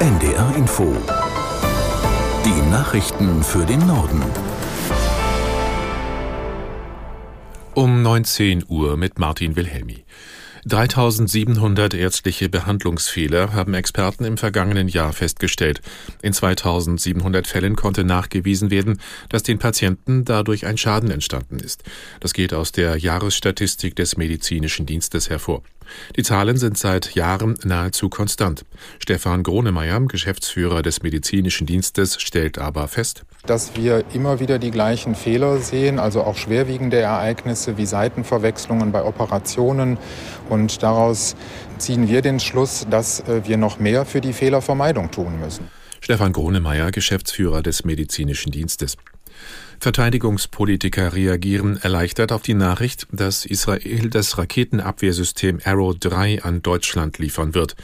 NDR Info. Die Nachrichten für den Norden. Um 19 Uhr mit Martin Wilhelmi. 3700 ärztliche Behandlungsfehler haben Experten im vergangenen Jahr festgestellt. In 2700 Fällen konnte nachgewiesen werden, dass den Patienten dadurch ein Schaden entstanden ist. Das geht aus der Jahresstatistik des medizinischen Dienstes hervor. Die Zahlen sind seit Jahren nahezu konstant. Stefan Gronemeyer, Geschäftsführer des medizinischen Dienstes, stellt aber fest, dass wir immer wieder die gleichen Fehler sehen, also auch schwerwiegende Ereignisse wie Seitenverwechslungen bei Operationen. Und daraus ziehen wir den Schluss, dass äh, wir noch mehr für die Fehlervermeidung tun müssen. Stefan Gronemeyer, Geschäftsführer des medizinischen Dienstes. Verteidigungspolitiker reagieren erleichtert auf die Nachricht, dass Israel das Raketenabwehrsystem Arrow 3 an Deutschland liefern wird.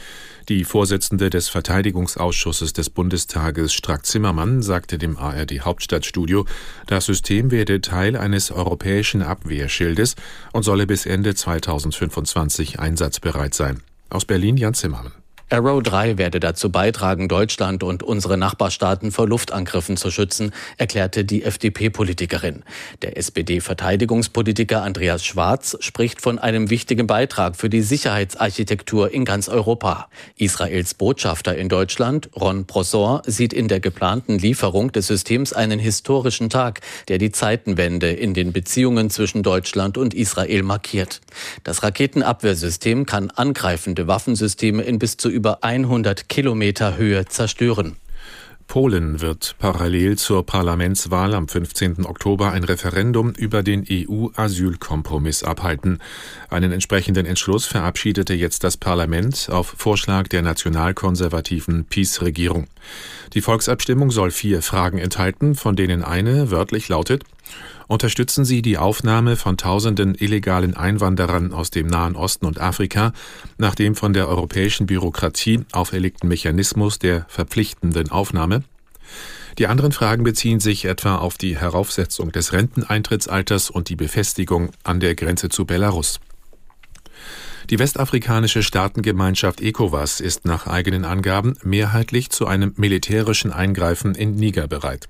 Die Vorsitzende des Verteidigungsausschusses des Bundestages Strack-Zimmermann sagte dem ARD Hauptstadtstudio, das System werde Teil eines europäischen Abwehrschildes und solle bis Ende 2025 einsatzbereit sein. Aus Berlin Jan Zimmermann. Arrow 3 werde dazu beitragen, Deutschland und unsere Nachbarstaaten vor Luftangriffen zu schützen, erklärte die FDP-Politikerin. Der SPD-Verteidigungspolitiker Andreas Schwarz spricht von einem wichtigen Beitrag für die Sicherheitsarchitektur in ganz Europa. Israels Botschafter in Deutschland, Ron Prosor, sieht in der geplanten Lieferung des Systems einen historischen Tag, der die Zeitenwende in den Beziehungen zwischen Deutschland und Israel markiert. Das Raketenabwehrsystem kann angreifende Waffensysteme in bis zu über 100 Kilometer Höhe zerstören. Polen wird parallel zur Parlamentswahl am 15. Oktober ein Referendum über den EU-Asylkompromiss abhalten. Einen entsprechenden Entschluss verabschiedete jetzt das Parlament auf Vorschlag der nationalkonservativen PiS-Regierung. Die Volksabstimmung soll vier Fragen enthalten, von denen eine wörtlich lautet Unterstützen Sie die Aufnahme von tausenden illegalen Einwanderern aus dem Nahen Osten und Afrika nach dem von der europäischen Bürokratie auferlegten Mechanismus der verpflichtenden Aufnahme? Die anderen Fragen beziehen sich etwa auf die Heraufsetzung des Renteneintrittsalters und die Befestigung an der Grenze zu Belarus. Die westafrikanische Staatengemeinschaft ECOWAS ist nach eigenen Angaben mehrheitlich zu einem militärischen Eingreifen in Niger bereit.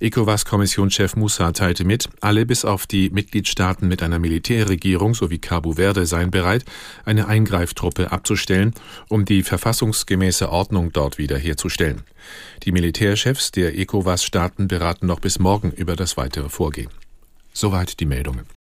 ECOWAS-Kommissionschef Musa teilte mit, alle bis auf die Mitgliedstaaten mit einer Militärregierung sowie Cabo Verde seien bereit, eine Eingreiftruppe abzustellen, um die verfassungsgemäße Ordnung dort wiederherzustellen. Die Militärchefs der ECOWAS-Staaten beraten noch bis morgen über das weitere Vorgehen. Soweit die Meldungen.